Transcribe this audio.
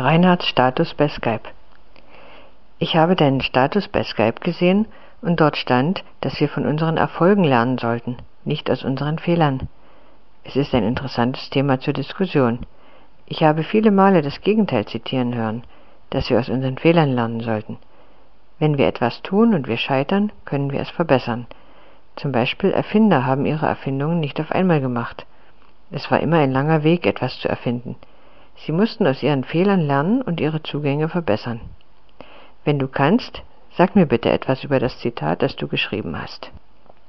Reinhards Status bei Skype. Ich habe deinen Status bei Skype gesehen und dort stand, dass wir von unseren Erfolgen lernen sollten, nicht aus unseren Fehlern. Es ist ein interessantes Thema zur Diskussion. Ich habe viele Male das Gegenteil zitieren hören, dass wir aus unseren Fehlern lernen sollten. Wenn wir etwas tun und wir scheitern, können wir es verbessern. Zum Beispiel Erfinder haben ihre Erfindungen nicht auf einmal gemacht. Es war immer ein langer Weg, etwas zu erfinden. Sie mussten aus ihren Fehlern lernen und ihre Zugänge verbessern. Wenn du kannst, sag mir bitte etwas über das Zitat, das du geschrieben hast.